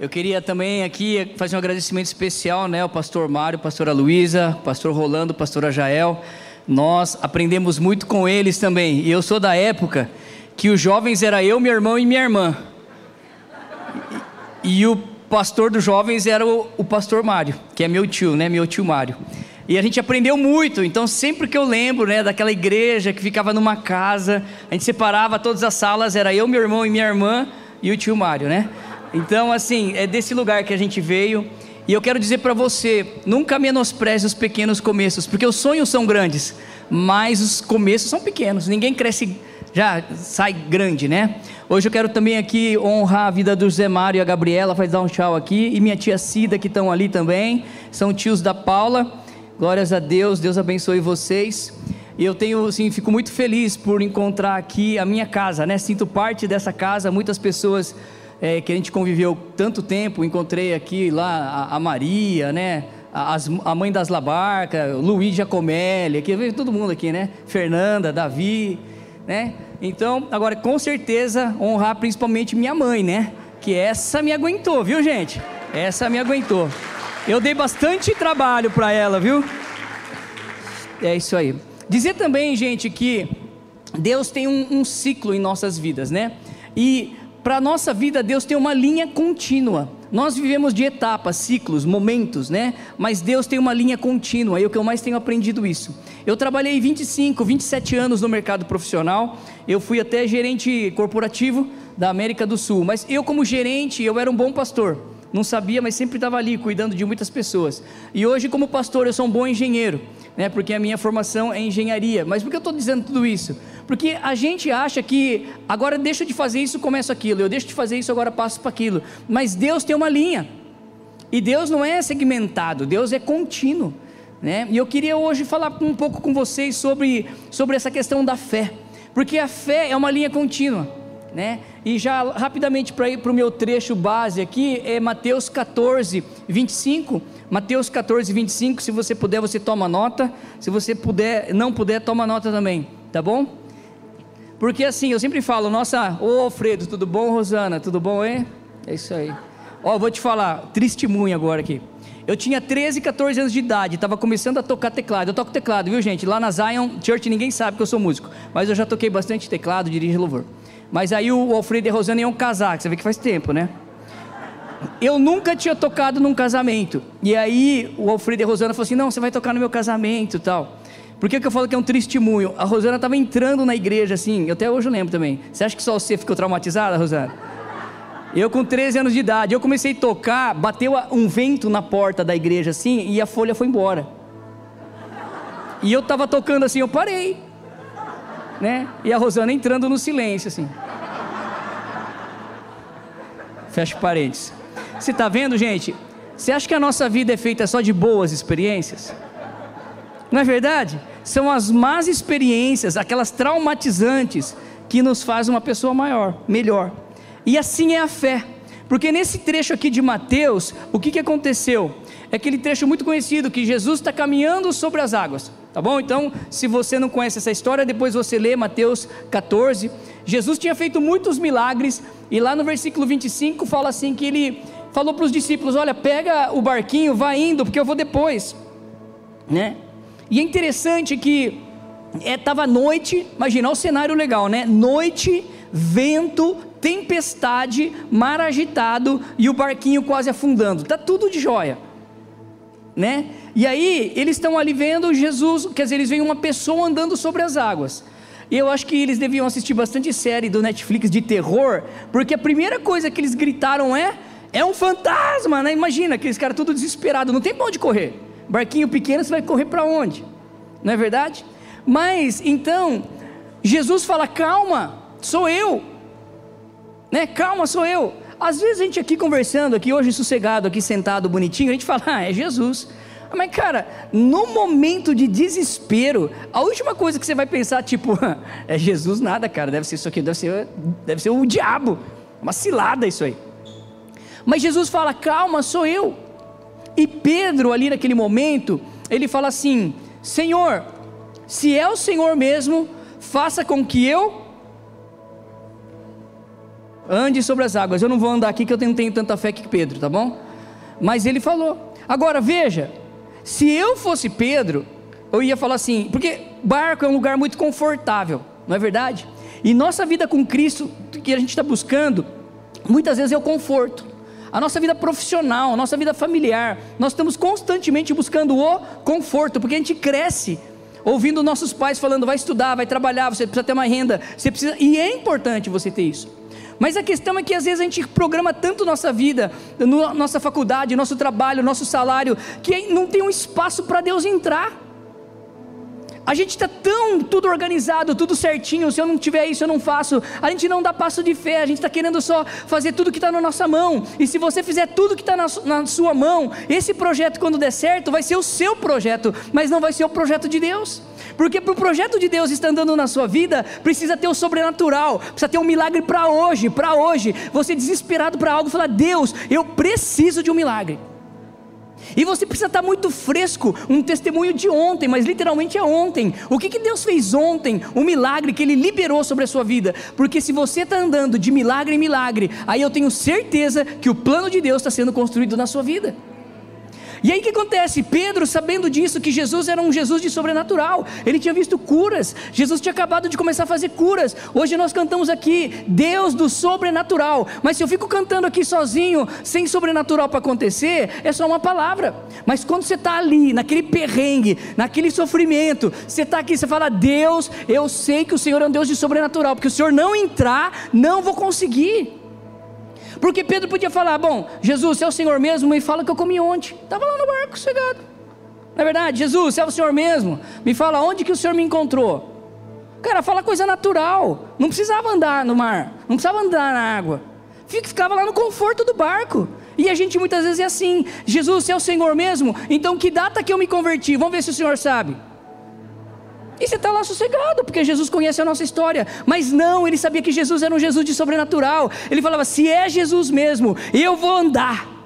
Eu queria também aqui fazer um agradecimento especial, né, ao pastor Mário, pastora Luísa, pastor Rolando, pastora Jael. Nós aprendemos muito com eles também. E eu sou da época que os jovens era eu, meu irmão e minha irmã. E, e o pastor dos jovens era o, o pastor Mário, que é meu tio, né, meu tio Mário. E a gente aprendeu muito, então sempre que eu lembro, né, daquela igreja que ficava numa casa, a gente separava todas as salas, era eu, meu irmão e minha irmã e o tio Mário, né? Então, assim, é desse lugar que a gente veio. E eu quero dizer para você, nunca menospreze os pequenos começos, porque os sonhos são grandes, mas os começos são pequenos. Ninguém cresce já sai grande, né? Hoje eu quero também aqui honrar a vida do Zé Mário e a Gabriela, faz dar um tchau aqui, e minha tia Cida que estão ali também, são tios da Paula. Glórias a Deus, Deus abençoe vocês. E eu tenho, assim, fico muito feliz por encontrar aqui a minha casa, né? Sinto parte dessa casa, muitas pessoas é, que a gente conviveu tanto tempo, encontrei aqui lá a, a Maria, né? A, as, a, mãe das Labarca, Luiz Giacomelli, aqui todo mundo aqui, né? Fernanda, Davi, né? Então, agora com certeza honrar principalmente minha mãe, né? Que essa me aguentou, viu, gente? Essa me aguentou. Eu dei bastante trabalho para ela, viu? É isso aí. Dizer também, gente, que Deus tem um, um ciclo em nossas vidas, né? E para a nossa vida, Deus tem uma linha contínua. Nós vivemos de etapas, ciclos, momentos, né? Mas Deus tem uma linha contínua, e o que eu mais tenho aprendido isso. Eu trabalhei 25, 27 anos no mercado profissional, eu fui até gerente corporativo da América do Sul, mas eu como gerente, eu era um bom pastor. Não sabia, mas sempre estava ali cuidando de muitas pessoas. E hoje como pastor, eu sou um bom engenheiro, né? Porque a minha formação é engenharia. Mas por que eu estou dizendo tudo isso? Porque a gente acha que agora deixo de fazer isso, começo aquilo, eu deixo de fazer isso, agora passo para aquilo. Mas Deus tem uma linha. E Deus não é segmentado, Deus é contínuo. Né? E eu queria hoje falar um pouco com vocês sobre, sobre essa questão da fé. Porque a fé é uma linha contínua. Né? E já rapidamente para ir para o meu trecho base aqui, é Mateus 14, 25. Mateus 14, 25. Se você puder, você toma nota. Se você puder, não puder, toma nota também. Tá bom? Porque assim, eu sempre falo, nossa, ô Alfredo, tudo bom, Rosana? Tudo bom, hein? É isso aí. Ó, vou te falar, testemunho agora aqui. Eu tinha 13, 14 anos de idade, estava começando a tocar teclado. Eu toco teclado, viu, gente? Lá na Zion Church ninguém sabe que eu sou músico, mas eu já toquei bastante teclado, dirijo louvor. Mas aí o Alfredo e a Rosana iam casar, que você vê que faz tempo, né? Eu nunca tinha tocado num casamento. E aí o Alfredo e a Rosana falaram assim: não, você vai tocar no meu casamento e tal. Por que, que eu falo que é um testemunho? A Rosana estava entrando na igreja assim, eu até hoje eu lembro também. Você acha que só você ficou traumatizada, Rosana? Eu com 13 anos de idade, eu comecei a tocar, bateu um vento na porta da igreja assim e a folha foi embora. E eu estava tocando assim, eu parei. Né? E a Rosana entrando no silêncio assim. Fecha parênteses. Você está vendo, gente? Você acha que a nossa vida é feita só de boas experiências? Não é verdade? São as más experiências, aquelas traumatizantes, que nos fazem uma pessoa maior, melhor. E assim é a fé. Porque nesse trecho aqui de Mateus, o que, que aconteceu? É aquele trecho muito conhecido que Jesus está caminhando sobre as águas. Tá bom? Então, se você não conhece essa história, depois você lê Mateus 14. Jesus tinha feito muitos milagres, e lá no versículo 25 fala assim: que ele falou para os discípulos: Olha, pega o barquinho, vá indo, porque eu vou depois. Né? E é interessante que estava é, noite, imagina o cenário legal, né? Noite, vento, tempestade, mar agitado e o barquinho quase afundando. Tá tudo de joia, né? E aí eles estão ali vendo Jesus, quer dizer, eles veem uma pessoa andando sobre as águas. E eu acho que eles deviam assistir bastante série do Netflix de terror, porque a primeira coisa que eles gritaram é: é um fantasma, né? Imagina, aqueles caras tudo desesperados, não tem para onde correr barquinho pequeno, você vai correr para onde? Não é verdade? Mas então, Jesus fala: calma, sou eu, né? Calma, sou eu. Às vezes a gente aqui conversando, aqui hoje sossegado, aqui sentado bonitinho, a gente fala: ah, é Jesus. Mas cara, no momento de desespero, a última coisa que você vai pensar, tipo, é Jesus nada, cara, deve ser isso aqui, deve ser, deve ser o diabo, uma cilada isso aí. Mas Jesus fala: calma, sou eu. E Pedro, ali naquele momento, ele fala assim: Senhor, se é o Senhor mesmo, faça com que eu. ande sobre as águas. Eu não vou andar aqui que eu não tenho tanta fé que Pedro, tá bom? Mas ele falou. Agora veja, se eu fosse Pedro, eu ia falar assim, porque barco é um lugar muito confortável, não é verdade? E nossa vida com Cristo, que a gente está buscando, muitas vezes é o conforto. A nossa vida profissional, a nossa vida familiar, nós estamos constantemente buscando o conforto, porque a gente cresce ouvindo nossos pais falando, vai estudar, vai trabalhar, você precisa ter uma renda, você precisa, e é importante você ter isso. Mas a questão é que às vezes a gente programa tanto nossa vida, nossa faculdade, nosso trabalho, nosso salário, que não tem um espaço para Deus entrar. A gente está tão tudo organizado, tudo certinho. Se eu não tiver isso, eu não faço. A gente não dá passo de fé. A gente está querendo só fazer tudo que está na nossa mão. E se você fizer tudo que está na, na sua mão, esse projeto, quando der certo, vai ser o seu projeto, mas não vai ser o projeto de Deus. Porque para o projeto de Deus estar andando na sua vida, precisa ter o sobrenatural, precisa ter um milagre para hoje, para hoje. Você desesperado para algo, falar: Deus, eu preciso de um milagre. E você precisa estar muito fresco, um testemunho de ontem, mas literalmente é ontem. O que, que Deus fez ontem? O milagre que Ele liberou sobre a sua vida. Porque se você está andando de milagre em milagre, aí eu tenho certeza que o plano de Deus está sendo construído na sua vida. E aí o que acontece? Pedro, sabendo disso, que Jesus era um Jesus de sobrenatural, ele tinha visto curas, Jesus tinha acabado de começar a fazer curas. Hoje nós cantamos aqui, Deus do sobrenatural, mas se eu fico cantando aqui sozinho, sem sobrenatural para acontecer, é só uma palavra. Mas quando você está ali, naquele perrengue, naquele sofrimento, você está aqui, você fala, Deus, eu sei que o Senhor é um Deus de sobrenatural, porque o Senhor não entrar, não vou conseguir. Porque Pedro podia falar: Bom, Jesus, é o Senhor mesmo, me fala que eu comi ontem. Estava lá no barco, sossegado. Não é verdade? Jesus, é o Senhor mesmo, me fala onde que o Senhor me encontrou. Cara, fala coisa natural. Não precisava andar no mar, não precisava andar na água. Ficava lá no conforto do barco. E a gente muitas vezes é assim: Jesus, é o Senhor mesmo, então que data que eu me converti? Vamos ver se o Senhor sabe. E você está lá sossegado, porque Jesus conhece a nossa história. Mas não, ele sabia que Jesus era um Jesus de sobrenatural. Ele falava: se é Jesus mesmo, eu vou andar.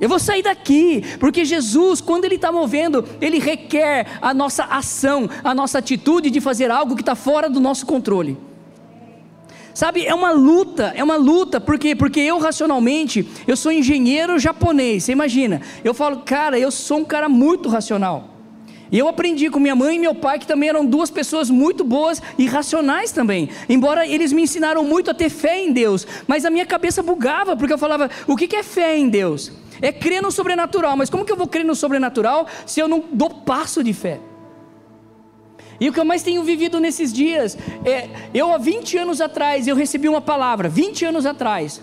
Eu vou sair daqui, porque Jesus, quando Ele está movendo, Ele requer a nossa ação, a nossa atitude de fazer algo que está fora do nosso controle. Sabe, é uma luta, é uma luta, por quê? Porque eu racionalmente, eu sou engenheiro japonês, você imagina, eu falo, cara, eu sou um cara muito racional. E eu aprendi com minha mãe e meu pai, que também eram duas pessoas muito boas e racionais também. Embora eles me ensinaram muito a ter fé em Deus, mas a minha cabeça bugava, porque eu falava: o que é fé em Deus? É crer no sobrenatural, mas como que eu vou crer no sobrenatural se eu não dou passo de fé? E o que eu mais tenho vivido nesses dias é, eu há 20 anos atrás, eu recebi uma palavra, 20 anos atrás,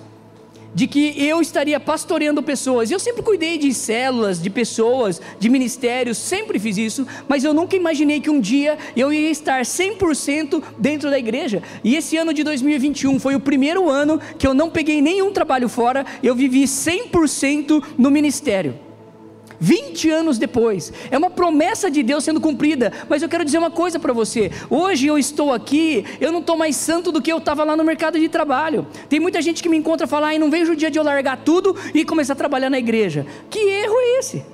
de que eu estaria pastoreando pessoas. Eu sempre cuidei de células, de pessoas, de ministérios, sempre fiz isso, mas eu nunca imaginei que um dia eu ia estar 100% dentro da igreja. E esse ano de 2021 foi o primeiro ano que eu não peguei nenhum trabalho fora, eu vivi 100% no ministério. 20 anos depois. É uma promessa de Deus sendo cumprida. Mas eu quero dizer uma coisa para você. Hoje eu estou aqui, eu não estou mais santo do que eu estava lá no mercado de trabalho. Tem muita gente que me encontra e fala: ah, não vejo o dia de eu largar tudo e começar a trabalhar na igreja. Que erro é esse?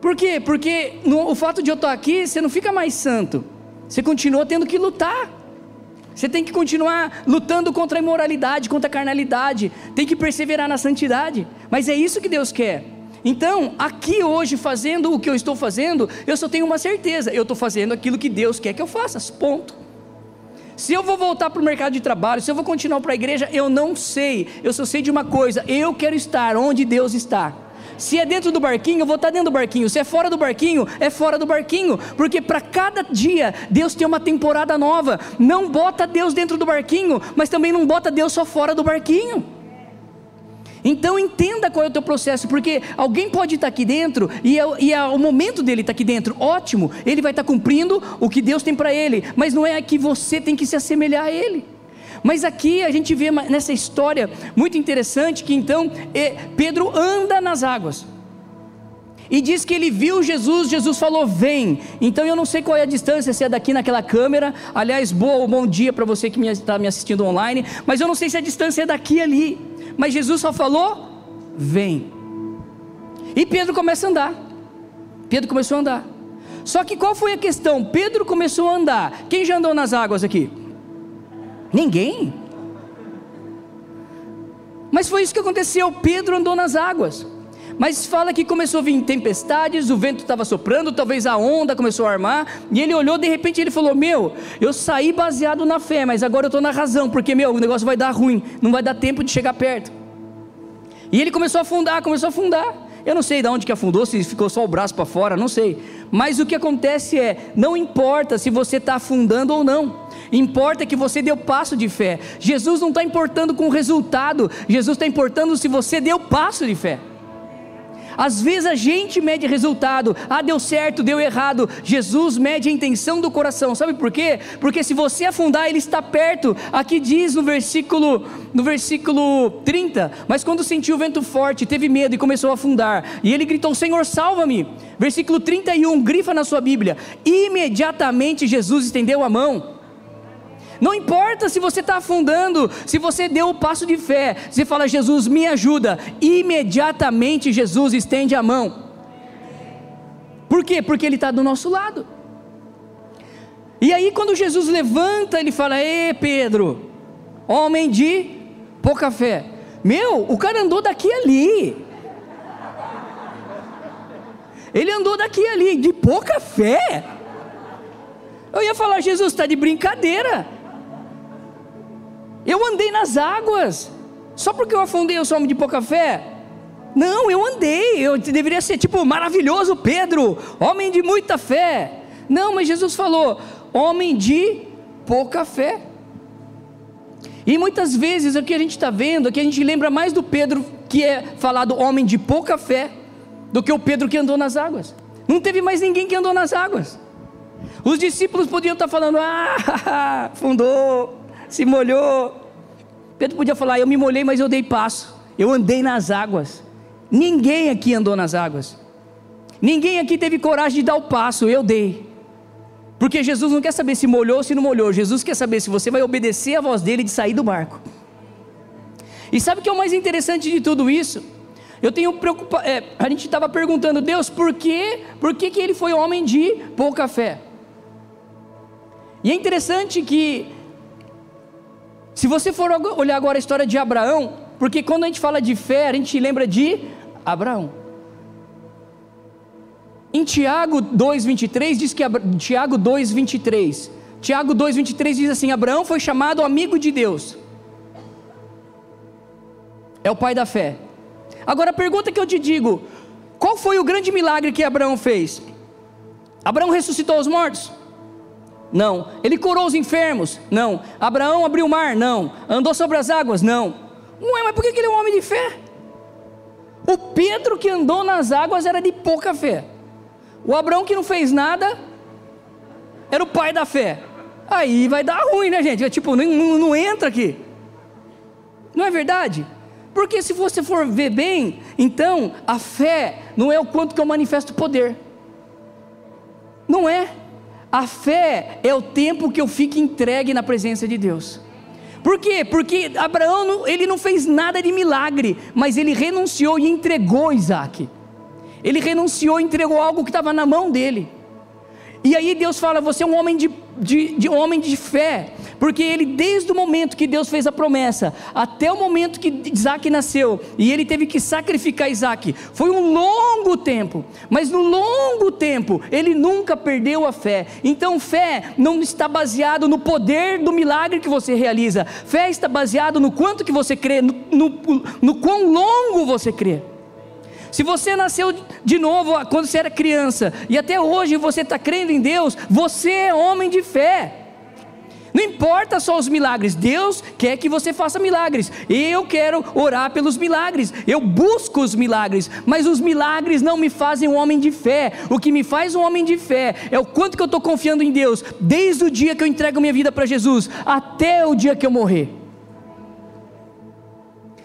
Por quê? Porque no, o fato de eu estar aqui, você não fica mais santo. Você continua tendo que lutar. Você tem que continuar lutando contra a imoralidade, contra a carnalidade, tem que perseverar na santidade, mas é isso que Deus quer. Então, aqui hoje, fazendo o que eu estou fazendo, eu só tenho uma certeza: eu estou fazendo aquilo que Deus quer que eu faça, ponto. Se eu vou voltar para o mercado de trabalho, se eu vou continuar para a igreja, eu não sei, eu só sei de uma coisa: eu quero estar onde Deus está. Se é dentro do barquinho, eu vou estar dentro do barquinho. Se é fora do barquinho, é fora do barquinho. Porque para cada dia, Deus tem uma temporada nova. Não bota Deus dentro do barquinho, mas também não bota Deus só fora do barquinho. Então entenda qual é o teu processo, porque alguém pode estar aqui dentro e é, e é o momento dele estar aqui dentro, ótimo, ele vai estar cumprindo o que Deus tem para ele, mas não é que você tem que se assemelhar a ele. Mas aqui a gente vê nessa história muito interessante que então é, Pedro anda nas águas. E diz que ele viu Jesus, Jesus falou: Vem. Então eu não sei qual é a distância, se é daqui naquela câmera. Aliás, boa, bom dia para você que está me assistindo online. Mas eu não sei se a distância é daqui ali. Mas Jesus só falou: Vem. E Pedro começa a andar. Pedro começou a andar. Só que qual foi a questão? Pedro começou a andar. Quem já andou nas águas aqui? Ninguém? Mas foi isso que aconteceu. Pedro andou nas águas. Mas fala que começou a vir tempestades, o vento estava soprando, talvez a onda começou a armar, e ele olhou, de repente ele falou: Meu, eu saí baseado na fé, mas agora eu estou na razão, porque meu, o negócio vai dar ruim, não vai dar tempo de chegar perto. E ele começou a afundar, começou a afundar. Eu não sei de onde que afundou, se ficou só o braço para fora, não sei. Mas o que acontece é, não importa se você está afundando ou não. Importa que você deu passo de fé. Jesus não está importando com o resultado. Jesus está importando se você deu passo de fé. Às vezes a gente mede resultado, ah, deu certo, deu errado. Jesus mede a intenção do coração, sabe por quê? Porque se você afundar, ele está perto. Aqui diz no versículo, no versículo 30, mas quando sentiu o vento forte, teve medo e começou a afundar, e ele gritou: Senhor, salva-me. Versículo 31, grifa na sua Bíblia. Imediatamente Jesus estendeu a mão não importa se você está afundando, se você deu o passo de fé, você fala, Jesus, me ajuda. Imediatamente Jesus estende a mão. Por quê? Porque Ele está do nosso lado. E aí, quando Jesus levanta, ele fala: Ê Pedro, homem de pouca fé. Meu, o cara andou daqui ali. Ele andou daqui ali, de pouca fé. Eu ia falar: Jesus, está de brincadeira. Eu andei nas águas. Só porque eu afundei eu sou homem de pouca fé? Não, eu andei. Eu deveria ser tipo maravilhoso Pedro, homem de muita fé. Não, mas Jesus falou, homem de pouca fé. E muitas vezes o que a gente está vendo que a gente lembra mais do Pedro que é falado homem de pouca fé do que o Pedro que andou nas águas. Não teve mais ninguém que andou nas águas. Os discípulos podiam estar falando, ah, fundou, se molhou. Pedro podia falar: Eu me molhei, mas eu dei passo. Eu andei nas águas. Ninguém aqui andou nas águas. Ninguém aqui teve coragem de dar o passo. Eu dei. Porque Jesus não quer saber se molhou ou se não molhou. Jesus quer saber se você vai obedecer a voz dele de sair do barco. E sabe o que é o mais interessante de tudo isso? Eu tenho preocupação. É, a gente estava perguntando, Deus, por quê? Por que, que ele foi homem de pouca fé? E é interessante que se você for olhar agora a história de Abraão, porque quando a gente fala de fé, a gente lembra de Abraão. Em Tiago 2:23 diz que Tiago 2:23. Tiago 2:23 diz assim: Abraão foi chamado amigo de Deus. É o pai da fé. Agora a pergunta que eu te digo, qual foi o grande milagre que Abraão fez? Abraão ressuscitou os mortos? Não. Ele curou os enfermos? Não. Abraão abriu o mar? Não. Andou sobre as águas? Não. Ué, mas por que ele é um homem de fé? O Pedro que andou nas águas era de pouca fé. O Abraão que não fez nada era o pai da fé. Aí vai dar ruim, né, gente? É tipo, não, não, entra aqui. Não é verdade? Porque se você for ver bem, então a fé não é o quanto que eu manifesto poder. Não é. A fé é o tempo que eu fico entregue na presença de Deus. Por quê? Porque Abraão ele não fez nada de milagre, mas ele renunciou e entregou Isaac. Ele renunciou e entregou algo que estava na mão dele. E aí Deus fala: você é um homem de, de, de, um homem de fé, porque ele, desde o momento que Deus fez a promessa, até o momento que Isaac nasceu, e ele teve que sacrificar Isaac, foi um longo tempo, mas no longo tempo, ele nunca perdeu a fé. Então, fé não está baseado no poder do milagre que você realiza, fé está baseado no quanto que você crê, no, no, no quão longo você crê. Se você nasceu de novo quando você era criança e até hoje você está crendo em Deus, você é homem de fé. Não importa só os milagres, Deus quer que você faça milagres. Eu quero orar pelos milagres, eu busco os milagres, mas os milagres não me fazem um homem de fé. O que me faz um homem de fé é o quanto que eu estou confiando em Deus, desde o dia que eu entrego minha vida para Jesus até o dia que eu morrer.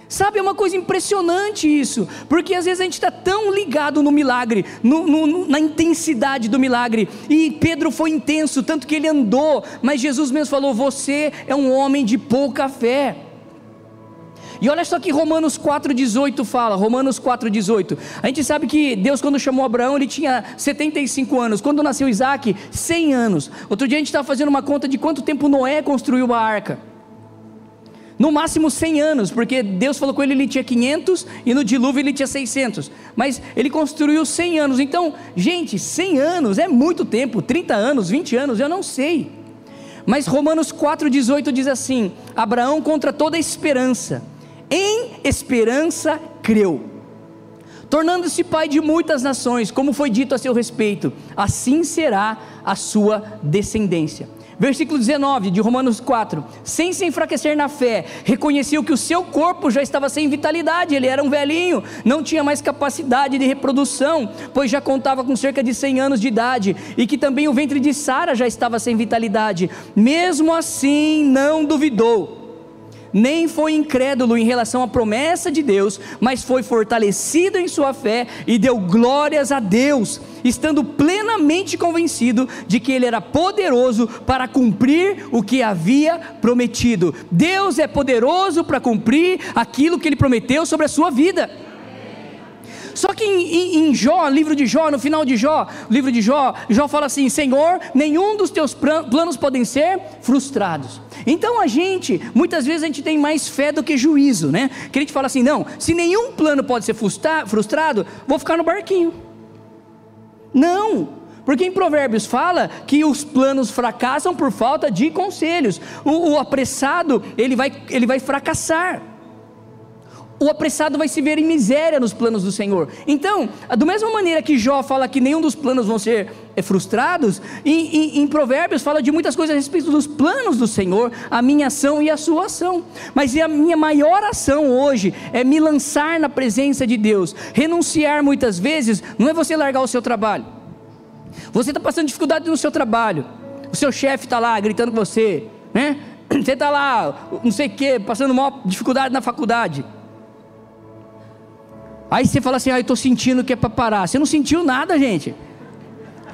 Sabe, é uma coisa impressionante isso, porque às vezes a gente está tão ligado no milagre, no, no, na intensidade do milagre, e Pedro foi intenso, tanto que ele andou, mas Jesus mesmo falou: Você é um homem de pouca fé. E olha só que Romanos 4,18 fala, Romanos 4,18. A gente sabe que Deus, quando chamou Abraão, ele tinha 75 anos. Quando nasceu Isaac, 100 anos. Outro dia a gente estava fazendo uma conta de quanto tempo Noé construiu a arca. No máximo 100 anos, porque Deus falou com ele, ele tinha 500 e no dilúvio ele tinha 600. Mas ele construiu 100 anos. Então, gente, 100 anos é muito tempo, 30 anos, 20 anos, eu não sei. Mas Romanos 4,18 diz assim: Abraão, contra toda esperança, em esperança creu, tornando-se pai de muitas nações, como foi dito a seu respeito, assim será a sua descendência. Versículo 19 de Romanos 4: Sem se enfraquecer na fé, reconheceu que o seu corpo já estava sem vitalidade, ele era um velhinho, não tinha mais capacidade de reprodução, pois já contava com cerca de 100 anos de idade, e que também o ventre de Sara já estava sem vitalidade. Mesmo assim, não duvidou nem foi incrédulo em relação à promessa de Deus, mas foi fortalecido em sua fé e deu glórias a Deus, estando plenamente convencido de que ele era poderoso para cumprir o que havia prometido. Deus é poderoso para cumprir aquilo que ele prometeu sobre a sua vida. Só que em, em, em, Jó, livro de Jó, no final de Jó, livro de Jó, Jó fala assim: Senhor, nenhum dos teus planos podem ser frustrados. Então a gente, muitas vezes a gente tem mais fé do que juízo, né? Que a gente fala assim: não, se nenhum plano pode ser frustrado, vou ficar no barquinho. Não, porque em Provérbios fala que os planos fracassam por falta de conselhos. O, o apressado, ele vai, ele vai fracassar o apressado vai se ver em miséria nos planos do Senhor. Então, da mesma maneira que Jó fala que nenhum dos planos vão ser é, frustrados, em, em, em, Provérbios fala de muitas coisas a respeito dos planos do Senhor, a minha ação e a sua ação. Mas a minha maior ação hoje é me lançar na presença de Deus. Renunciar muitas vezes não é você largar o seu trabalho. Você está passando dificuldade no seu trabalho. O seu chefe está lá gritando com você, né? Você está lá, não sei o que, passando maior dificuldade na faculdade. Aí você fala assim: ah, eu estou sentindo que é para parar. Você não sentiu nada, gente.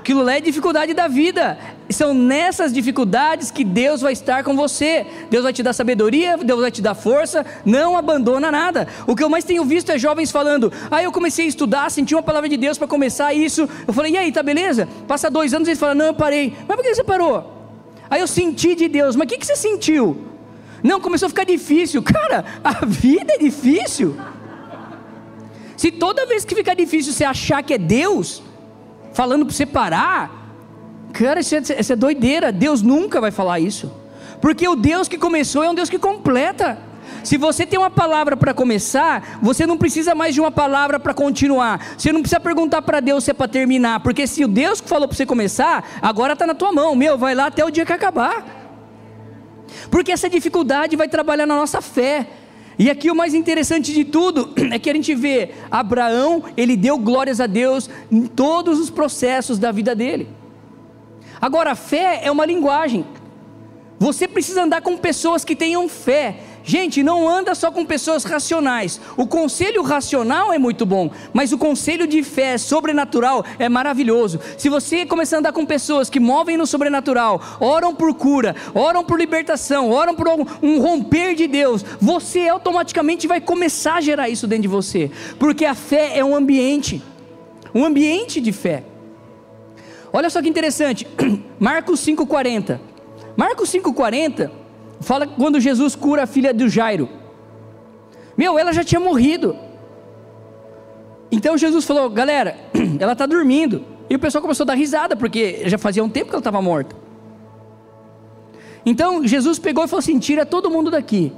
Aquilo lá é dificuldade da vida. São nessas dificuldades que Deus vai estar com você. Deus vai te dar sabedoria, Deus vai te dar força. Não abandona nada. O que eu mais tenho visto é jovens falando: Ah, eu comecei a estudar, senti uma palavra de Deus para começar isso. Eu falei: E aí, tá beleza? Passa dois anos e eles falam: Não, eu parei. Mas por que você parou? Aí eu senti de Deus. Mas o que, que você sentiu? Não, começou a ficar difícil. Cara, a vida é difícil. Se toda vez que fica difícil você achar que é Deus, falando para você parar, cara, isso é, isso é doideira. Deus nunca vai falar isso. Porque o Deus que começou é um Deus que completa. Se você tem uma palavra para começar, você não precisa mais de uma palavra para continuar. Você não precisa perguntar para Deus se é para terminar, porque se o Deus que falou para você começar, agora está na tua mão, meu, vai lá até o dia que acabar. Porque essa dificuldade vai trabalhar na nossa fé. E aqui o mais interessante de tudo é que a gente vê Abraão, ele deu glórias a Deus em todos os processos da vida dele. Agora, fé é uma linguagem. Você precisa andar com pessoas que tenham fé, Gente, não anda só com pessoas racionais. O conselho racional é muito bom, mas o conselho de fé sobrenatural é maravilhoso. Se você começar a andar com pessoas que movem no sobrenatural, oram por cura, oram por libertação, oram por um romper de Deus, você automaticamente vai começar a gerar isso dentro de você, porque a fé é um ambiente, um ambiente de fé. Olha só que interessante, Marcos 5,40. Marcos 5,40 Fala quando Jesus cura a filha do Jairo. Meu, ela já tinha morrido. Então Jesus falou: galera, ela está dormindo. E o pessoal começou a dar risada, porque já fazia um tempo que ela estava morta. Então Jesus pegou e falou assim: tira todo mundo daqui.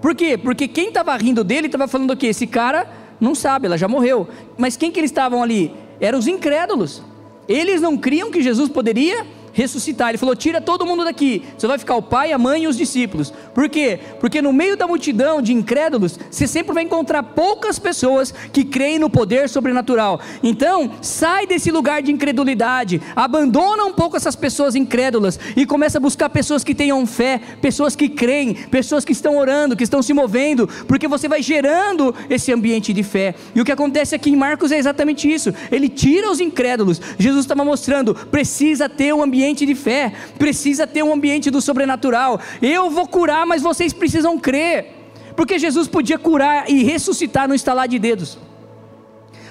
Por quê? Porque quem estava rindo dele estava falando o quê? Esse cara não sabe, ela já morreu. Mas quem que eles estavam ali? Eram os incrédulos. Eles não criam que Jesus poderia ressuscitar. Ele falou: tira todo mundo daqui. Só vai ficar o pai, a mãe e os discípulos. Por quê? Porque no meio da multidão de incrédulos, você sempre vai encontrar poucas pessoas que creem no poder sobrenatural. Então, sai desse lugar de incredulidade, abandona um pouco essas pessoas incrédulas e começa a buscar pessoas que tenham fé, pessoas que creem, pessoas que estão orando, que estão se movendo, porque você vai gerando esse ambiente de fé. E o que acontece aqui em Marcos é exatamente isso. Ele tira os incrédulos. Jesus estava mostrando, precisa ter um ambiente ambiente de fé, precisa ter um ambiente do sobrenatural. Eu vou curar, mas vocês precisam crer, porque Jesus podia curar e ressuscitar no estalar de dedos.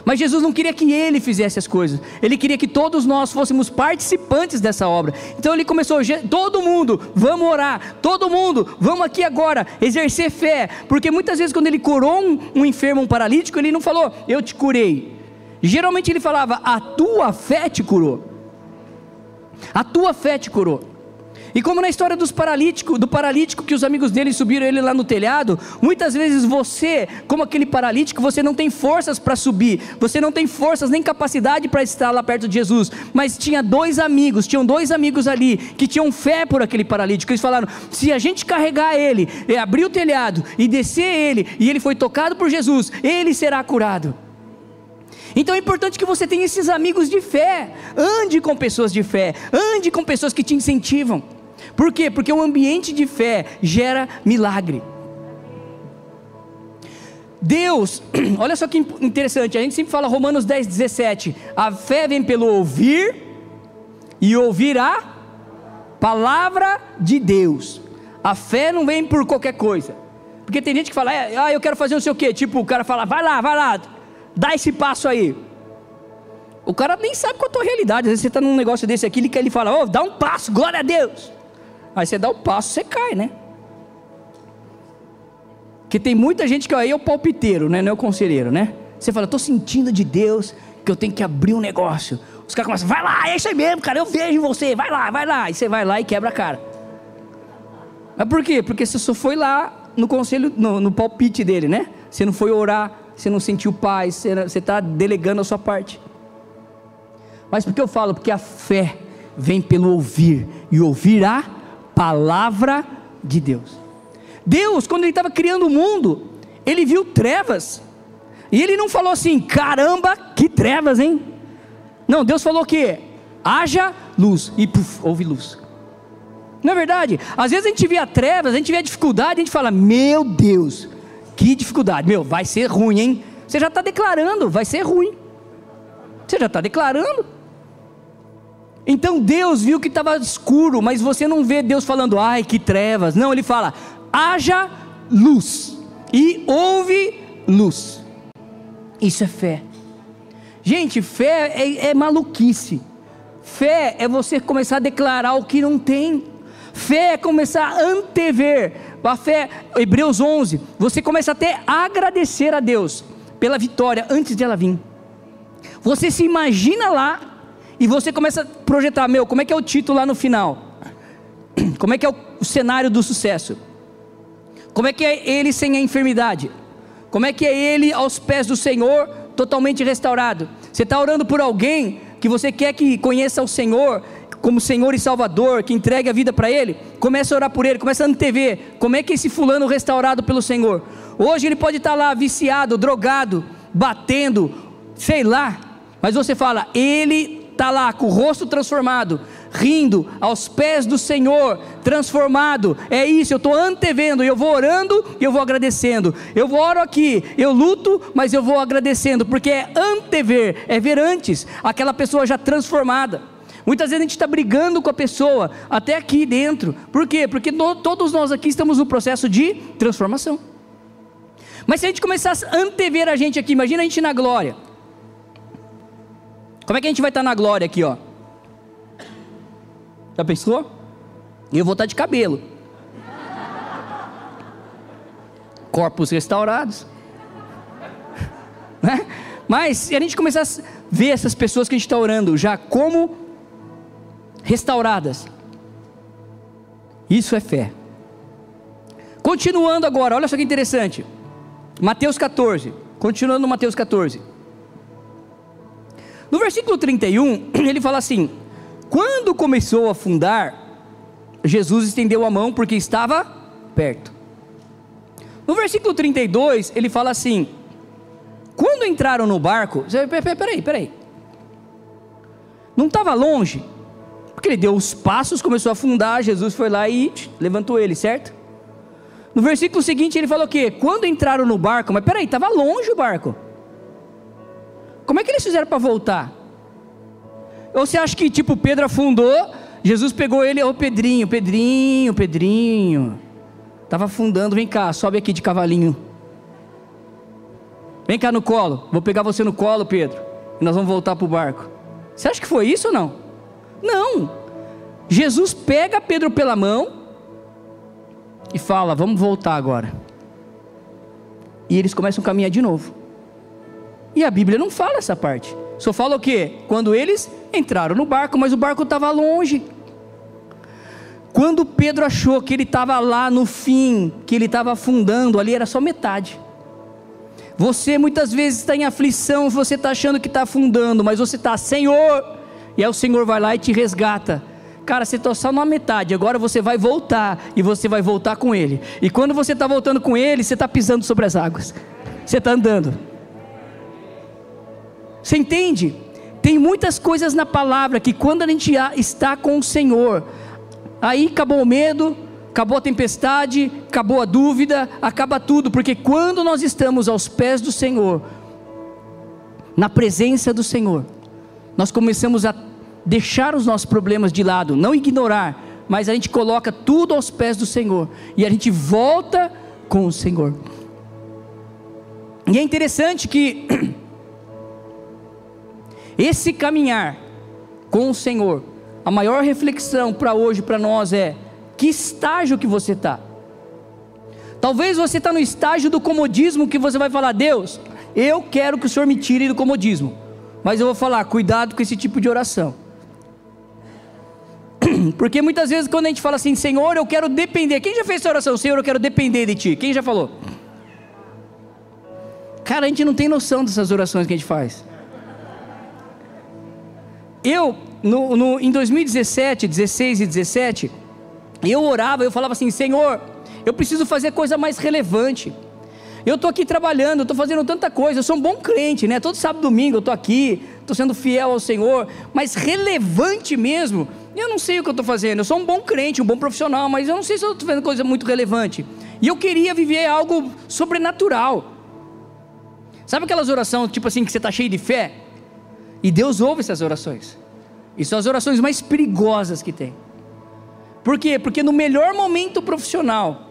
Mas Jesus não queria que ele fizesse as coisas, ele queria que todos nós fôssemos participantes dessa obra. Então ele começou, todo mundo, vamos orar, todo mundo, vamos aqui agora exercer fé, porque muitas vezes quando ele curou um, um enfermo, um paralítico, ele não falou, eu te curei. Geralmente ele falava, a tua fé te curou. A tua fé te curou. E como na história dos paralíticos, do paralítico que os amigos dele subiram ele lá no telhado, muitas vezes você, como aquele paralítico, você não tem forças para subir, você não tem forças nem capacidade para estar lá perto de Jesus. Mas tinha dois amigos, tinham dois amigos ali que tinham fé por aquele paralítico. Eles falaram: se a gente carregar ele, abrir o telhado e descer ele, e ele foi tocado por Jesus, ele será curado. Então é importante que você tenha esses amigos de fé. Ande com pessoas de fé, ande com pessoas que te incentivam. Por quê? Porque um ambiente de fé gera milagre. Deus, olha só que interessante, a gente sempre fala Romanos 10, 17: a fé vem pelo ouvir e ouvir a palavra de Deus. A fé não vem por qualquer coisa, porque tem gente que fala, é, ah, eu quero fazer não sei o que, tipo, o cara fala, vai lá, vai lá, dá esse passo aí. O cara nem sabe qual é a tua realidade, às vezes você está num negócio desse aqui, ele, ele fala, oh, dá um passo, glória a Deus. Aí você dá o passo, você cai, né? Porque tem muita gente que aí é o palpiteiro, né? Não é o conselheiro, né? Você fala, estou sentindo de Deus que eu tenho que abrir um negócio. Os caras começam, vai lá, é isso aí mesmo, cara, eu vejo você, vai lá, vai lá. E você vai lá e quebra a cara. Mas por quê? Porque você só foi lá no conselho, no, no palpite dele, né? Você não foi orar, você não sentiu paz, você está delegando a sua parte. Mas por que eu falo? Porque a fé vem pelo ouvir, e ouvir a palavra de Deus. Deus, quando Ele estava criando o mundo, Ele viu trevas, e Ele não falou assim, caramba, que trevas, hein? Não, Deus falou que haja luz, e puf, houve luz. Não é verdade? Às vezes a gente vê a trevas, a gente vê a dificuldade, a gente fala, meu Deus, que dificuldade, meu, vai ser ruim, hein? Você já está declarando, vai ser ruim. Você já está declarando. Então Deus viu que estava escuro, mas você não vê Deus falando, ai que trevas. Não, ele fala, haja luz. E houve luz. Isso é fé. Gente, fé é, é maluquice. Fé é você começar a declarar o que não tem. Fé é começar a antever. A fé, Hebreus 11, você começa até a agradecer a Deus pela vitória antes de ela vir. Você se imagina lá e você começa a projetar, meu, como é que é o título lá no final? Como é que é o cenário do sucesso? Como é que é ele sem a enfermidade? Como é que é ele aos pés do Senhor, totalmente restaurado? Você está orando por alguém que você quer que conheça o Senhor como Senhor e Salvador, que entregue a vida para Ele? Começa a orar por Ele, começa a antever. Como é que esse fulano restaurado pelo Senhor? Hoje ele pode estar tá lá viciado, drogado, batendo, sei lá, mas você fala, ele está lá com o rosto transformado, rindo aos pés do Senhor, transformado. É isso, eu estou antevendo, eu vou orando e eu vou agradecendo. Eu oro aqui, eu luto, mas eu vou agradecendo, porque é antever, é ver antes aquela pessoa já transformada. Muitas vezes a gente está brigando com a pessoa, até aqui dentro. Por quê? Porque no, todos nós aqui estamos no processo de transformação. Mas se a gente começar a antever a gente aqui, imagina a gente na glória. Como é que a gente vai estar na glória aqui, ó? Já pensou? Eu vou estar de cabelo. Corpos restaurados. Né? Mas se a gente começar a ver essas pessoas que a gente está orando já como restauradas, isso é fé. Continuando agora, olha só que interessante. Mateus 14. Continuando no Mateus 14. No versículo 31, ele fala assim: Quando começou a afundar, Jesus estendeu a mão porque estava perto. No versículo 32, ele fala assim: Quando entraram no barco, peraí, peraí, não estava longe, porque ele deu os passos, começou a afundar, Jesus foi lá e levantou ele, certo? No versículo seguinte ele falou o quê? Quando entraram no barco, mas peraí, estava longe o barco. Como é que eles fizeram para voltar? Ou você acha que tipo Pedro afundou, Jesus pegou ele, ô Pedrinho, Pedrinho, Pedrinho, estava afundando, vem cá, sobe aqui de cavalinho. Vem cá no colo, vou pegar você no colo, Pedro, e nós vamos voltar para o barco. Você acha que foi isso ou não? Não. Jesus pega Pedro pela mão e fala: Vamos voltar agora. E eles começam a caminhar de novo. E a Bíblia não fala essa parte. Só fala o quê? Quando eles entraram no barco, mas o barco estava longe. Quando Pedro achou que ele estava lá no fim, que ele estava afundando, ali era só metade. Você muitas vezes está em aflição, você está achando que está afundando, mas você está, Senhor, e aí o Senhor vai lá e te resgata. Cara, você está só na metade, agora você vai voltar, e você vai voltar com Ele. E quando você está voltando com Ele, você está pisando sobre as águas, você está andando. Você entende? Tem muitas coisas na palavra que quando a gente está com o Senhor, aí acabou o medo, acabou a tempestade, acabou a dúvida, acaba tudo, porque quando nós estamos aos pés do Senhor, na presença do Senhor, nós começamos a deixar os nossos problemas de lado, não ignorar, mas a gente coloca tudo aos pés do Senhor e a gente volta com o Senhor. E é interessante que esse caminhar com o Senhor, a maior reflexão para hoje, para nós é: que estágio que você está? Talvez você está no estágio do comodismo que você vai falar, Deus, eu quero que o Senhor me tire do comodismo. Mas eu vou falar, cuidado com esse tipo de oração. Porque muitas vezes quando a gente fala assim, Senhor, eu quero depender. Quem já fez essa oração? Senhor, eu quero depender de Ti. Quem já falou? Cara, a gente não tem noção dessas orações que a gente faz. Eu, no, no, em 2017, 16 e 17, eu orava, eu falava assim: Senhor, eu preciso fazer coisa mais relevante. Eu estou aqui trabalhando, estou fazendo tanta coisa, eu sou um bom crente, né? Todo sábado domingo eu estou aqui, estou sendo fiel ao Senhor, mas relevante mesmo, eu não sei o que eu estou fazendo. Eu sou um bom crente, um bom profissional, mas eu não sei se eu estou fazendo coisa muito relevante. E eu queria viver algo sobrenatural. Sabe aquelas orações, tipo assim, que você está cheio de fé? E Deus ouve essas orações. E são as orações mais perigosas que tem. Por quê? Porque no melhor momento profissional,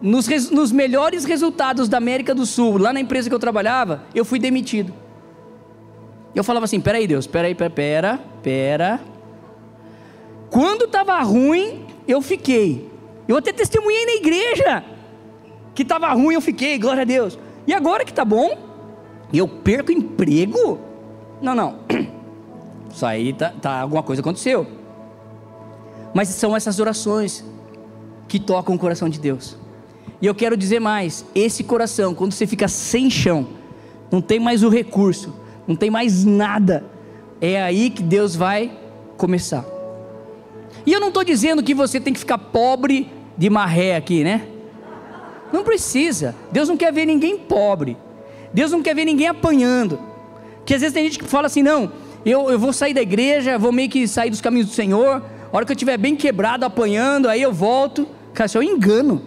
nos, nos melhores resultados da América do Sul, lá na empresa que eu trabalhava, eu fui demitido. Eu falava assim: peraí, Deus, peraí, pera, pera, pera. Quando estava ruim, eu fiquei. Eu até testemunhei na igreja que estava ruim, eu fiquei, glória a Deus. E agora que está bom, eu perco emprego? Não, não. Isso aí tá, tá, alguma coisa aconteceu. Mas são essas orações que tocam o coração de Deus. E eu quero dizer mais: esse coração, quando você fica sem chão, não tem mais o recurso, não tem mais nada, é aí que Deus vai começar. E eu não estou dizendo que você tem que ficar pobre de marré aqui, né? Não precisa. Deus não quer ver ninguém pobre. Deus não quer ver ninguém apanhando. Que às vezes tem gente que fala assim: não, eu, eu vou sair da igreja, vou meio que sair dos caminhos do Senhor. A hora que eu estiver bem quebrado, apanhando, aí eu volto. Cara, isso é um engano.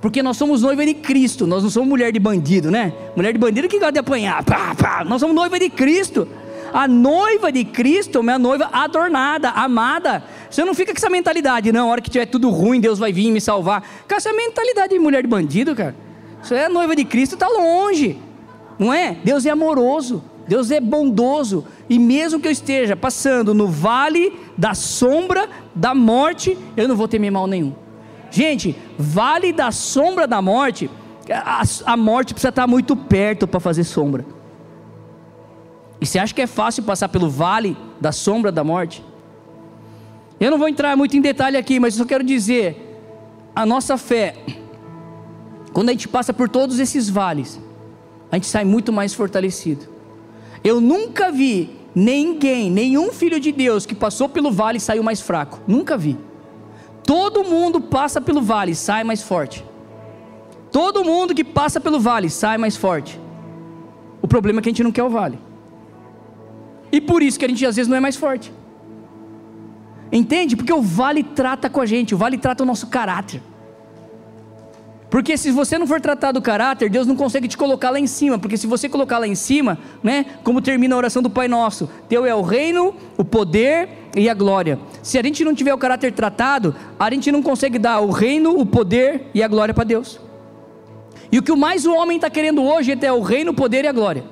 Porque nós somos noiva de Cristo, nós não somos mulher de bandido, né? Mulher de bandido que gosta de apanhar. Pá, pá. Nós somos noiva de Cristo. A noiva de Cristo é uma noiva adornada, amada. Você não fica com essa mentalidade, não. A hora que tiver tudo ruim, Deus vai vir me salvar. Cara, essa mentalidade de mulher de bandido, cara. Isso é a noiva de Cristo, está longe não é? Deus é amoroso, Deus é bondoso, e mesmo que eu esteja passando no vale da sombra da morte, eu não vou temer mal nenhum. Gente, vale da sombra da morte, a, a morte precisa estar muito perto para fazer sombra. E você acha que é fácil passar pelo vale da sombra da morte? Eu não vou entrar muito em detalhe aqui, mas eu só quero dizer: a nossa fé, quando a gente passa por todos esses vales, a gente sai muito mais fortalecido. Eu nunca vi ninguém, nenhum filho de Deus que passou pelo vale saiu mais fraco. Nunca vi. Todo mundo passa pelo vale sai mais forte. Todo mundo que passa pelo vale sai mais forte. O problema é que a gente não quer o vale. E por isso que a gente às vezes não é mais forte. Entende? Porque o vale trata com a gente, o vale trata o nosso caráter. Porque se você não for tratar do caráter, Deus não consegue te colocar lá em cima. Porque se você colocar lá em cima, né? Como termina a oração do Pai Nosso: Teu é o reino, o poder e a glória. Se a gente não tiver o caráter tratado, a gente não consegue dar o reino, o poder e a glória para Deus. E o que mais o homem está querendo hoje é o reino, o poder e a glória.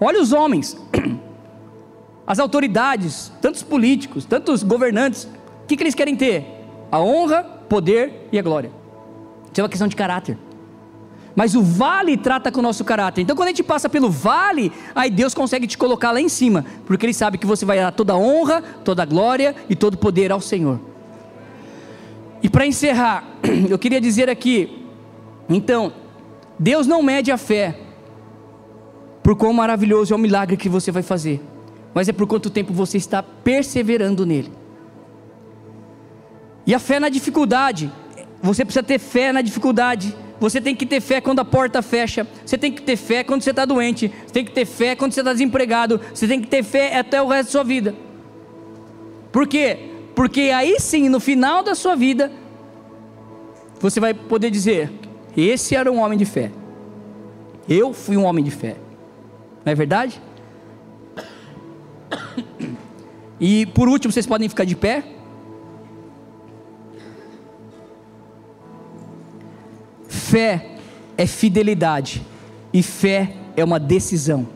Olha os homens, as autoridades, tantos políticos, tantos governantes, o que, que eles querem ter? A honra, poder e a glória. Isso é uma questão de caráter. Mas o vale trata com o nosso caráter. Então, quando a gente passa pelo vale, aí Deus consegue te colocar lá em cima, porque Ele sabe que você vai dar toda honra, toda glória e todo poder ao Senhor. E para encerrar, eu queria dizer aqui então, Deus não mede a fé por quão maravilhoso é o milagre que você vai fazer, mas é por quanto tempo você está perseverando nele. E a fé na dificuldade, você precisa ter fé na dificuldade. Você tem que ter fé quando a porta fecha. Você tem que ter fé quando você está doente. Você tem que ter fé quando você está desempregado. Você tem que ter fé até o resto da sua vida. Por quê? Porque aí sim, no final da sua vida, você vai poder dizer: esse era um homem de fé. Eu fui um homem de fé. Não é verdade? E por último, vocês podem ficar de pé. Fé é fidelidade e fé é uma decisão.